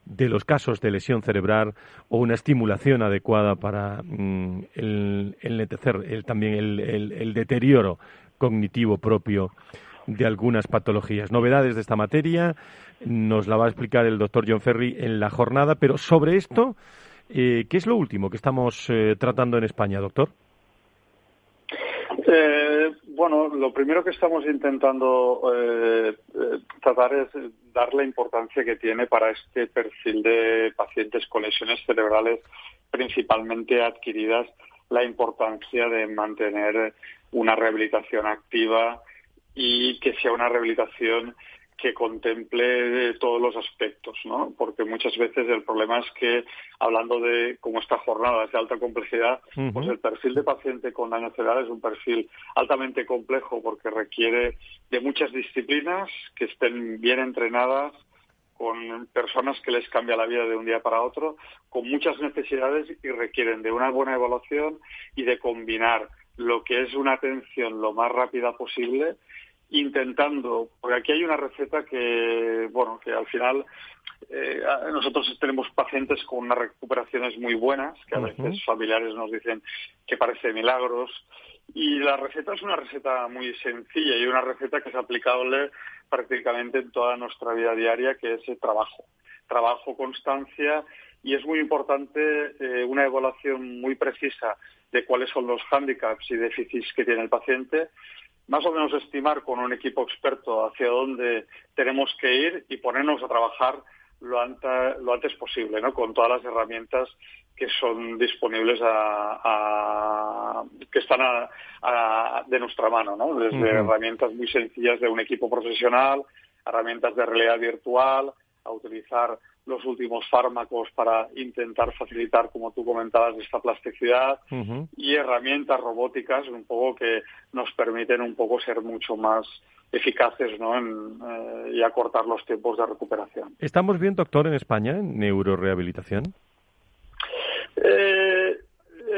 de los casos de lesión cerebral o una estimulación adecuada para mm, el, el, también el, deterioro cognitivo propio de algunas patologías. Novedades de esta materia nos la va a explicar el doctor John Ferry en la jornada, pero sobre esto, eh, ¿qué es lo último que estamos eh, tratando en España, doctor? Eh, bueno, lo primero que estamos intentando eh, eh, tratar es dar la importancia que tiene para este perfil de pacientes con lesiones cerebrales principalmente adquiridas, la importancia de mantener una rehabilitación activa y que sea una rehabilitación que contemple todos los aspectos, ¿no? Porque muchas veces el problema es que, hablando de como esta jornada es de alta complejidad, pues el perfil de paciente con daño cerebral es un perfil altamente complejo porque requiere de muchas disciplinas que estén bien entrenadas, con personas que les cambia la vida de un día para otro, con muchas necesidades y requieren de una buena evaluación y de combinar lo que es una atención lo más rápida posible intentando, porque aquí hay una receta que, bueno, que al final eh, nosotros tenemos pacientes con unas recuperaciones muy buenas, que a veces familiares nos dicen que parece milagros, y la receta es una receta muy sencilla y una receta que es aplicable prácticamente en toda nuestra vida diaria, que es el trabajo. Trabajo, constancia, y es muy importante eh, una evaluación muy precisa de cuáles son los hándicaps y déficits que tiene el paciente más o menos estimar con un equipo experto hacia dónde tenemos que ir y ponernos a trabajar lo, antes posible, ¿no? Con todas las herramientas que son disponibles a, que están de nuestra mano, ¿no? Desde herramientas muy sencillas de un equipo profesional, herramientas de realidad virtual, a utilizar los últimos fármacos para intentar facilitar, como tú comentabas, esta plasticidad y herramientas robóticas un poco que nos permiten un poco ser mucho más eficaces ¿no? Eh, y acortar los tiempos de recuperación. ¿Estamos bien, doctor, en España en neurorehabilitación? Eh,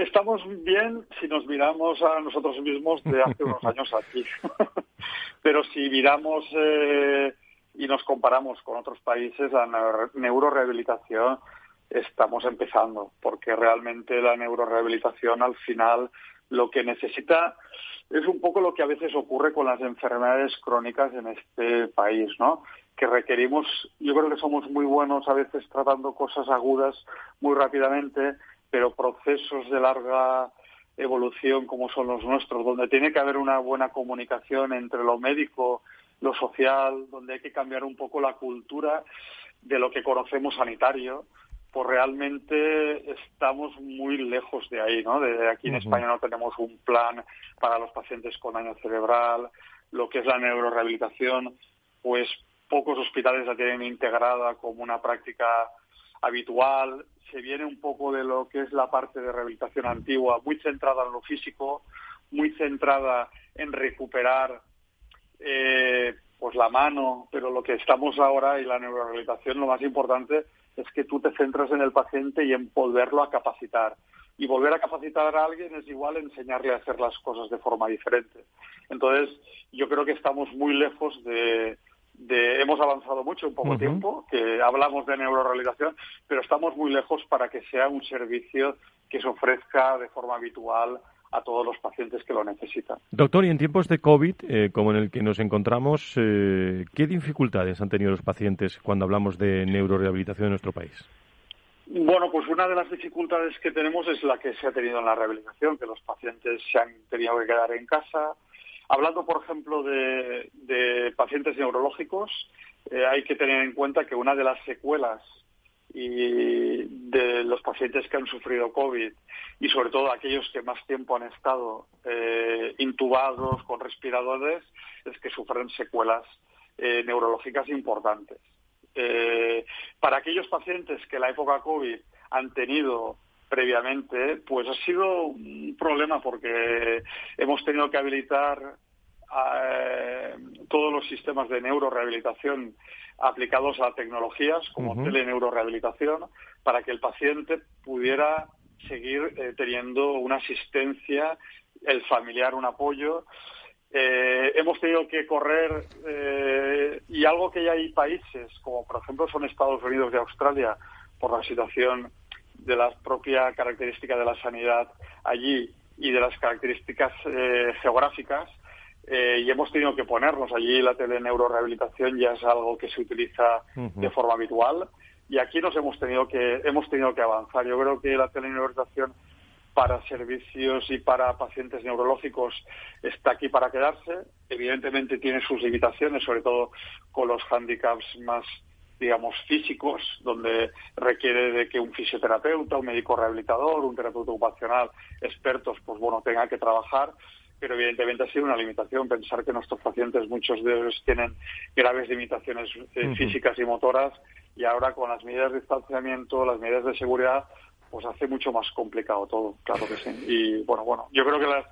estamos bien si nos miramos a nosotros mismos de hace unos años aquí. Pero si miramos eh, y nos comparamos con otros países, la neurorehabilitación estamos empezando, porque realmente la neurorehabilitación al final lo que necesita es un poco lo que a veces ocurre con las enfermedades crónicas en este país, ¿no? Que requerimos, yo creo que somos muy buenos a veces tratando cosas agudas muy rápidamente, pero procesos de larga evolución como son los nuestros, donde tiene que haber una buena comunicación entre lo médico lo social, donde hay que cambiar un poco la cultura de lo que conocemos sanitario, pues realmente estamos muy lejos de ahí, ¿no? De aquí en España no tenemos un plan para los pacientes con daño cerebral, lo que es la neurorehabilitación, pues pocos hospitales la tienen integrada como una práctica habitual, se viene un poco de lo que es la parte de rehabilitación antigua, muy centrada en lo físico, muy centrada en recuperar eh, pues la mano, pero lo que estamos ahora y la neurorehabilitación, lo más importante es que tú te centras en el paciente y en volverlo a capacitar. Y volver a capacitar a alguien es igual enseñarle a hacer las cosas de forma diferente. Entonces, yo creo que estamos muy lejos de, hemos avanzado mucho en poco tiempo, que hablamos de neurorehabilitación, pero estamos muy lejos para que sea un servicio que se ofrezca de forma habitual a todos los pacientes que lo necesitan. Doctor, y en tiempos de COVID, eh, como en el que nos encontramos, eh, ¿qué dificultades han tenido los pacientes cuando hablamos de neurorehabilitación en nuestro país? Bueno, pues una de las dificultades que tenemos es la que se ha tenido en la rehabilitación, que los pacientes se han tenido que quedar en casa. Hablando, por ejemplo, de, pacientes neurológicos, eh, hay que tener en cuenta que una de las secuelas y de los pacientes que han sufrido COVID y sobre todo aquellos que más tiempo han estado eh, intubados con respiradores es que sufren secuelas eh, neurológicas importantes. Eh, para aquellos pacientes que la época COVID han tenido previamente, pues ha sido un problema porque hemos tenido que habilitar todos los sistemas de neurorehabilitación aplicados a tecnologías como teleneuroRehabilitación para que el paciente pudiera seguir eh, teniendo una asistencia, el familiar un apoyo. Eh, hemos tenido que correr eh, y algo que ya hay países, como por ejemplo son Estados Unidos y Australia, por la situación de la propia característica de la sanidad allí y de las características geográficas, eh, y hemos tenido que ponernos. Allí la teleneuroRehabilitación ya es algo que se utiliza de forma habitual. Y aquí nos hemos tenido que hemos tenido que avanzar. Yo creo que la teleneuroRehabilitación para servicios y para pacientes neurológicos está aquí para quedarse. Evidentemente tiene sus limitaciones sobre todo con los hándicaps más digamos físicos donde requiere de que un fisioterapeuta un médico rehabilitador un terapeuta ocupacional expertos pues bueno tenga que trabajar pero evidentemente ha sido una limitación pensar que nuestros pacientes, muchos de ellos tienen graves limitaciones eh, físicas y motoras y ahora con las medidas de distanciamiento, las medidas de seguridad, pues hace mucho más complicado todo, claro que sí. Y bueno, bueno, yo creo que las,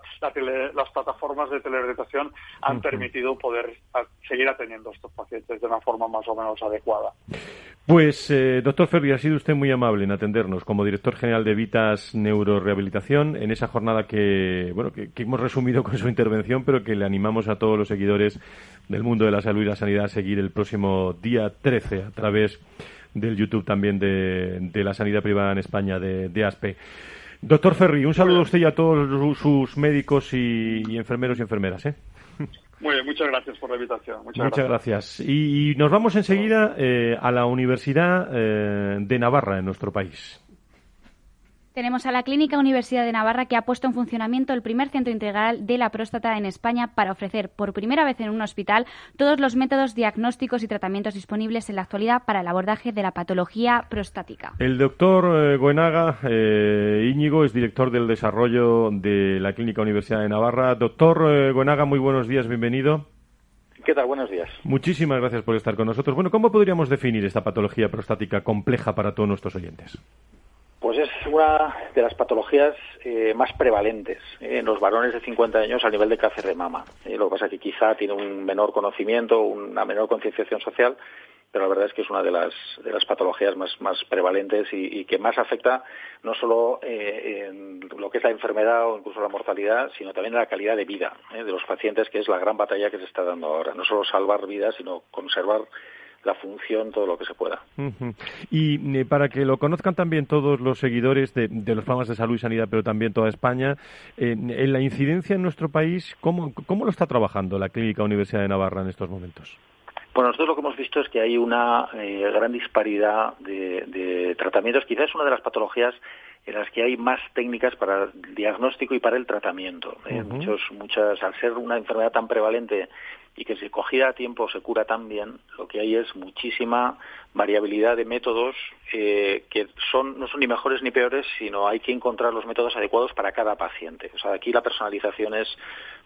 las plataformas de telerehabilitación han permitido poder seguir atendiendo a estos pacientes de una forma más o menos adecuada. Pues, eh, doctor Ferri, ha sido usted muy amable en atendernos como director general de Vitas Neurorehabilitación en esa jornada que, bueno, que, hemos resumido con su intervención, pero que le animamos a todos los seguidores del mundo de la salud y la sanidad a seguir el próximo día 13 a través del YouTube también de, la sanidad privada en España, de, ASPE. Doctor Ferri, un saludo a usted y a todos sus médicos y, enfermeros y enfermeras. ¿eh? Muy bien, muchas gracias por la invitación. Muchas, gracias. Y, nos vamos enseguida eh, a la Universidad eh, de Navarra, en nuestro país. Tenemos a la Clínica Universidad de Navarra que ha puesto en funcionamiento el primer centro integral de la próstata en España para ofrecer por primera vez en un hospital todos los métodos diagnósticos y tratamientos disponibles en la actualidad para el abordaje de la patología prostática. El doctor eh, Goenaga eh, Íñigo es director del desarrollo de la Clínica Universidad de Navarra. Doctor eh, Goenaga, muy buenos días, bienvenido. ¿Qué tal? Buenos días. Muchísimas gracias por estar con nosotros. Bueno, ¿cómo podríamos definir esta patología prostática compleja para todos nuestros oyentes? Es una de las patologías eh, más prevalentes eh, en los varones de 50 años a nivel de cáncer de mama. Eh, lo que pasa es que quizá tiene un menor conocimiento, una menor concienciación social, pero la verdad es que es una de las, de las patologías más, más prevalentes y, que más afecta no solo en lo que es la enfermedad o incluso la mortalidad, sino también la calidad de vida de los pacientes, que es la gran batalla que se está dando ahora. No solo salvar vidas, sino conservar la función, todo lo que se pueda. Y eh, para que lo conozcan también todos los seguidores de, los programas de salud y sanidad, pero también toda España, en la incidencia en nuestro país, ¿cómo, ¿cómo lo está trabajando la Clínica Universidad de Navarra en estos momentos? Bueno, nosotros lo que hemos visto es que hay una eh, gran disparidad de, tratamientos. Quizás es una de las patologías en las que hay más técnicas para el diagnóstico y para el tratamiento. Eh, muchos, muchas, al ser una enfermedad tan prevalente y que si cogida a tiempo se cura tan bien, lo que hay es muchísima variabilidad de métodos eh, que son no son ni mejores ni peores, sino hay que encontrar los métodos adecuados para cada paciente. O sea, aquí la personalización es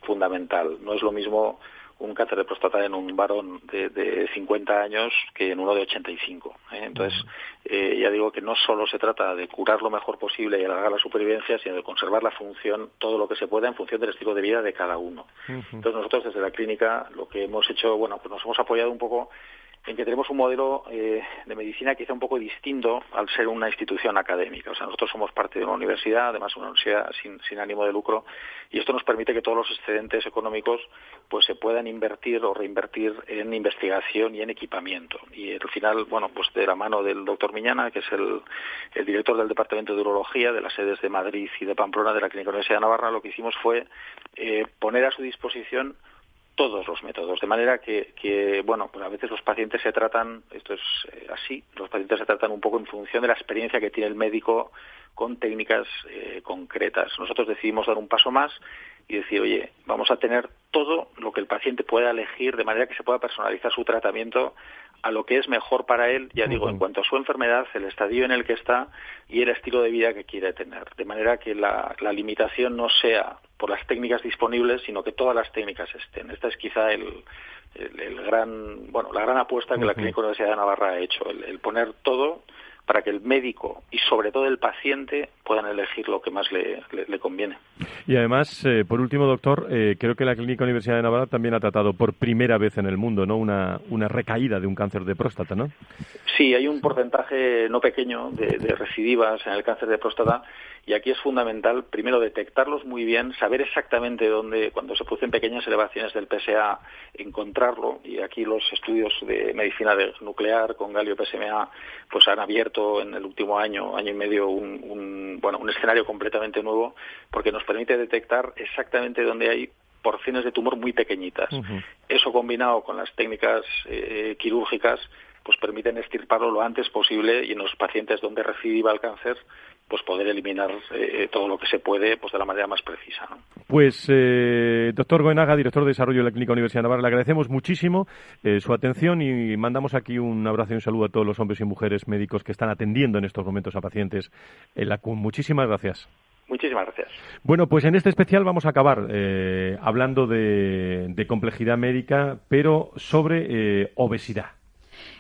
fundamental. No es lo mismo un cáncer de próstata en un varón de, de 50 años que en uno de 85. ¿eh? Entonces, eh, ya digo que no solo se trata de curar lo mejor posible y alargar la supervivencia, sino de conservar la función, todo lo que se pueda en función del estilo de vida de cada uno. Entonces, nosotros desde la clínica lo que hemos hecho, bueno, pues nos hemos apoyado un poco en que tenemos un modelo eh, de medicina quizá un poco distinto al ser una institución académica. O sea, nosotros somos parte de una universidad, además una universidad sin, sin ánimo de lucro, y esto nos permite que todos los excedentes económicos pues se puedan invertir o reinvertir en investigación y en equipamiento. Y al final, bueno, pues de la mano del doctor Miñana, que es el, director del Departamento de Urología de las sedes de Madrid y de Pamplona de la Clínica Universidad de Navarra, lo que hicimos fue eh, poner a su disposición todos los métodos, de manera que, que, bueno, pues a veces los pacientes se tratan, esto es eh, así, los pacientes se tratan un poco en función de la experiencia que tiene el médico con técnicas eh, concretas. Nosotros decidimos dar un paso más y decir, oye, vamos a tener todo lo que el paciente pueda elegir de manera que se pueda personalizar su tratamiento a lo que es mejor para él, ya digo, en cuanto a su enfermedad, el estadio en el que está y el estilo de vida que quiere tener. De manera que la, la limitación no sea por las técnicas disponibles, sino que todas las técnicas estén. Esta es quizá el, el, gran, bueno, la gran apuesta que la Clínica Universidad de Navarra ha hecho, el, el poner todo para que el médico y sobre todo el paciente puedan elegir lo que más le, le, conviene. Y además, eh, por último, doctor, eh, creo que la Clínica Universidad de Navarra también ha tratado por primera vez en el mundo ¿no? una, una recaída de un cáncer de próstata, ¿no? Sí, hay un porcentaje no pequeño de, de recidivas en el cáncer de próstata y aquí es fundamental, primero, detectarlos muy bien, saber exactamente dónde, cuando se producen pequeñas elevaciones del PSA, encontrarlo. Y aquí los estudios de medicina nuclear con galio PSMA pues han abierto en el último año, año y medio, un, un, bueno, un escenario completamente nuevo porque nos permite detectar exactamente dónde hay porciones de tumor muy pequeñitas. Eso combinado con las técnicas eh, quirúrgicas pues permiten estirparlo lo antes posible y en los pacientes donde recidiva el cáncer pues poder eliminar eh, todo lo que se puede pues de la manera más precisa. ¿no? Pues, eh, doctor Goenaga, director de desarrollo de la Clínica Universidad de Navarra, le agradecemos muchísimo eh, su atención y mandamos aquí un abrazo y un saludo a todos los hombres y mujeres médicos que están atendiendo en estos momentos a pacientes en la CUN. Muchísimas gracias. Muchísimas gracias. Bueno, pues en este especial vamos a acabar eh, hablando de, de, complejidad médica, pero sobre obesidad.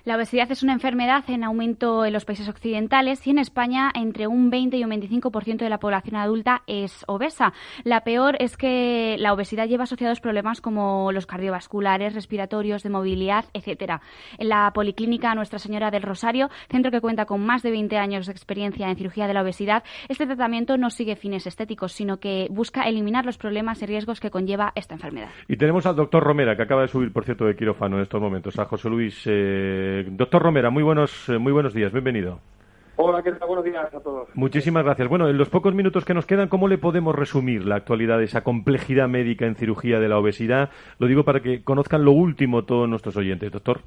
La obesidad es una enfermedad en aumento en los países occidentales y en España entre un 20 y un 25% de la población adulta es obesa. La peor es que la obesidad lleva asociados problemas como los cardiovasculares, respiratorios, de movilidad, etcétera. En la Policlínica Nuestra Señora del Rosario, centro que cuenta con más de 20 años de experiencia en cirugía de la obesidad, este tratamiento no sigue fines estéticos, sino que busca eliminar los problemas y riesgos que conlleva esta enfermedad. Y tenemos al doctor Romera, que acaba de subir, por cierto, de quirófano en estos momentos, a José Luis. Eh, doctor Romera, muy buenos, muy buenos días, bienvenido. Hola, ¿qué tal? Buenos días a todos. Muchísimas gracias. Bueno, en los pocos minutos que nos quedan, ¿cómo le podemos resumir la actualidad de esa complejidad médica en cirugía de la obesidad? Lo digo para que conozcan lo último todos nuestros oyentes, doctor.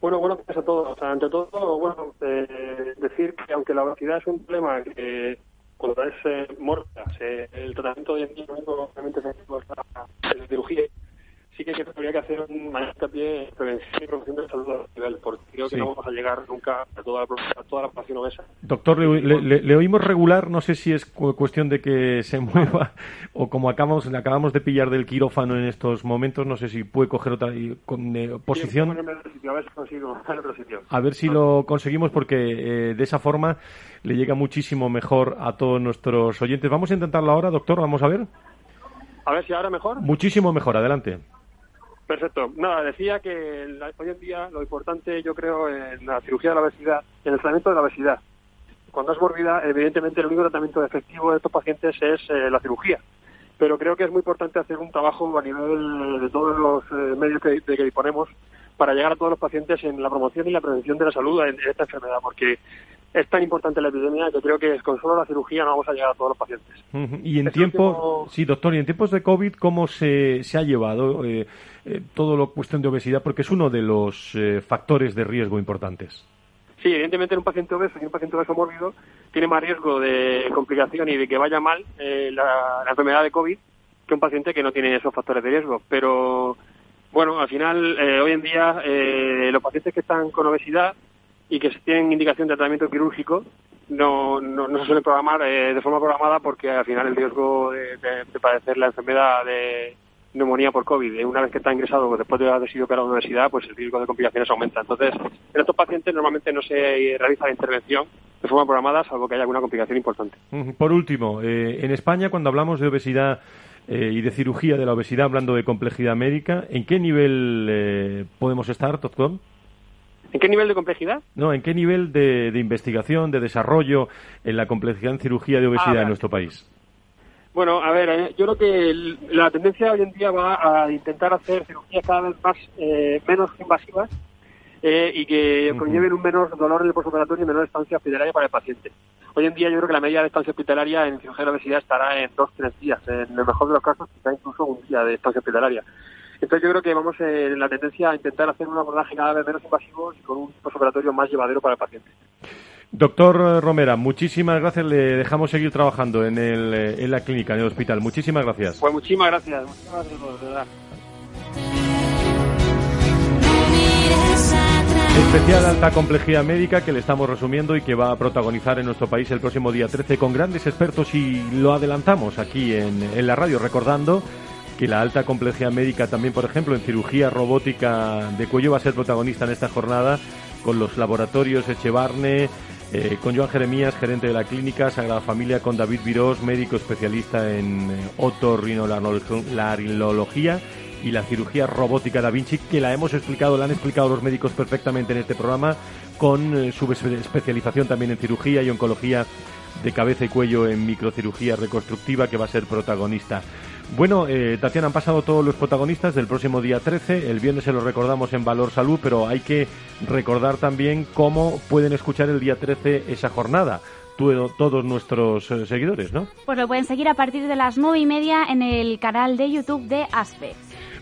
Bueno, buenos días a todos. O sea, ante todo, bueno, eh, decir que aunque la obesidad es un problema que cuando es eh, morta, el tratamiento hoy en día obviamente es la cirugía, sí que habría que hacer un mayor hincapié en prevención y promoción de salud a nivel, porque creo que no vamos a llegar nunca a toda, la, a toda la población obesa. Doctor, le, le, le, oímos regular, no sé si es cuestión de que se mueva o como acabamos, le acabamos de pillar del quirófano en estos momentos, no sé si puede coger otra con, eh, posición. Sí, a ver si consigo otro sitio. A ver si lo conseguimos porque eh, de esa forma le llega muchísimo mejor a todos nuestros oyentes. Vamos a intentarlo ahora, doctor, vamos a ver. A ver si ahora mejor. Muchísimo mejor, adelante. Perfecto. Nada, decía que la, hoy en día lo importante, yo creo, en la cirugía de la obesidad, en el tratamiento de la obesidad. Cuando es morbida, evidentemente el único tratamiento efectivo de estos pacientes es eh, la cirugía. Pero creo que es muy importante hacer un trabajo a nivel de todos los eh, medios que, de que disponemos para llegar a todos los pacientes en la promoción y la prevención de la salud en, esta enfermedad, porque es tan importante la epidemia que creo que con solo la cirugía no vamos a llegar a todos los pacientes. Uh -huh. Y en tiempos, último... sí, doctor, y en tiempos de COVID, ¿cómo se, se ha llevado eh, eh, todo lo cuestión de obesidad? Porque es uno de los eh, factores de riesgo importantes. Sí, evidentemente en un paciente obeso y un paciente obeso mórbido tiene más riesgo de complicación y de que vaya mal eh, la, la enfermedad de COVID que un paciente que no tiene esos factores de riesgo. Pero bueno, al final, eh, hoy en día, eh, los pacientes que están con obesidad y que tienen indicación de tratamiento quirúrgico no, no, se suele programar eh, de forma programada porque al final el riesgo de, de, de padecer la enfermedad de, neumonía por COVID, una vez que está ingresado después de haber sido operado en la universidad, pues el riesgo de complicaciones aumenta. Entonces, en estos pacientes normalmente no se realiza la intervención de forma programada, salvo que haya alguna complicación importante. Por último, eh, en España, cuando hablamos de obesidad eh, y de cirugía de la obesidad, hablando de complejidad médica, ¿en qué nivel eh, podemos estar, doctor? ¿En qué nivel de complejidad? No, ¿en qué nivel de, investigación, de desarrollo en la complejidad en cirugía de obesidad Ah, en nuestro país? Bueno, a ver, eh, yo creo que la tendencia hoy en día va a intentar hacer cirugías cada vez más eh, menos invasivas eh, y que conlleven un menor dolor en el postoperatorio y menor estancia hospitalaria para el paciente. Hoy en día yo creo que la media de estancia hospitalaria en cirugía de obesidad estará en dos, tres días. En el mejor de los casos quizá incluso un día de estancia hospitalaria. Entonces yo creo que vamos eh, en la tendencia a intentar hacer un abordaje cada vez menos invasivo y con un postoperatorio más llevadero para el paciente. Doctor eh, Romera, muchísimas gracias. Le dejamos seguir trabajando en, el, eh, en la clínica, en el hospital. Muchísimas gracias. Pues muchísimas gracias. Muchísimas gracias, de verdad. Especial alta complejidad médica que le estamos resumiendo y que va a protagonizar en nuestro país el próximo día 13 con grandes expertos y lo adelantamos aquí en, en la radio recordando que la alta complejidad médica también, por ejemplo, en cirugía robótica de cuello va a ser protagonista en esta jornada con los laboratorios Echevarne, eh, con Joan Jeremías, gerente de la clínica Sagrada Familia, con David Virós, médico especialista en eh, otorrinolaringología y la cirugía robótica Da Vinci, que la hemos explicado, la han explicado los médicos perfectamente en este programa, con eh, su espe- especialización también en cirugía y oncología de cabeza y cuello en microcirugía reconstructiva, que va a ser protagonista. Bueno, eh, Tatiana, han pasado todos los protagonistas del próximo día 13. El viernes se los recordamos en Valor Salud, pero hay que recordar también cómo pueden escuchar el día 13 esa jornada. Tu- todos nuestros eh, seguidores, ¿no? Pues lo pueden seguir a partir de las nueve y media en el canal de YouTube de ASPE.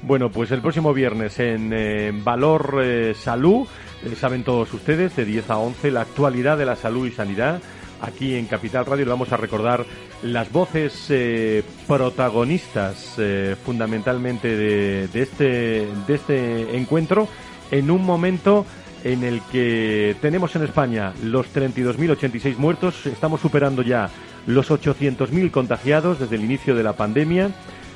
Bueno, pues el próximo viernes en eh, Valor eh, Salud, eh, saben todos ustedes, de 10 a 11, la actualidad de la salud y sanidad. Aquí en Capital Radio vamos a recordar las voces eh, protagonistas eh, fundamentalmente de, de este, de este encuentro en un momento en el que tenemos en España los 32.086 muertos, estamos superando ya los 800.000 contagiados desde el inicio de la pandemia.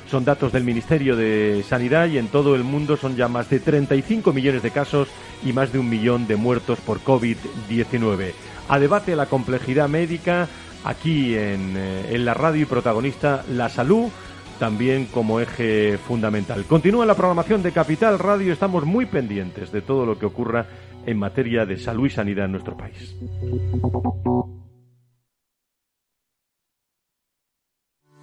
Son datos del Ministerio de Sanidad y en todo el mundo son ya más de 35 millones de casos y más de un millón de muertos por COVID-19. A debate la complejidad médica aquí en, eh, en la radio y protagonista la salud también como eje fundamental. Continúa la programación de Capital Radio, estamos muy pendientes de todo lo que ocurra en materia de salud y sanidad en nuestro país.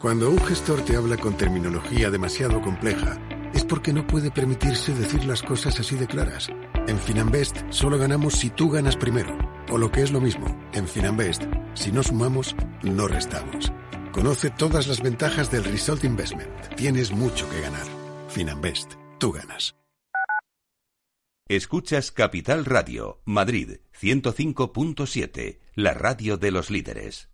Cuando un gestor te habla con terminología demasiado compleja, porque no puede permitirse decir las cosas así de claras. En Finanbest solo ganamos si tú ganas primero. O lo que es lo mismo, en Finanbest, si no sumamos, no restamos. Conoce todas las ventajas del Result Investment. Tienes mucho que ganar. Finanbest, tú ganas. Escuchas Capital Radio, Madrid 105.7, la radio de los líderes.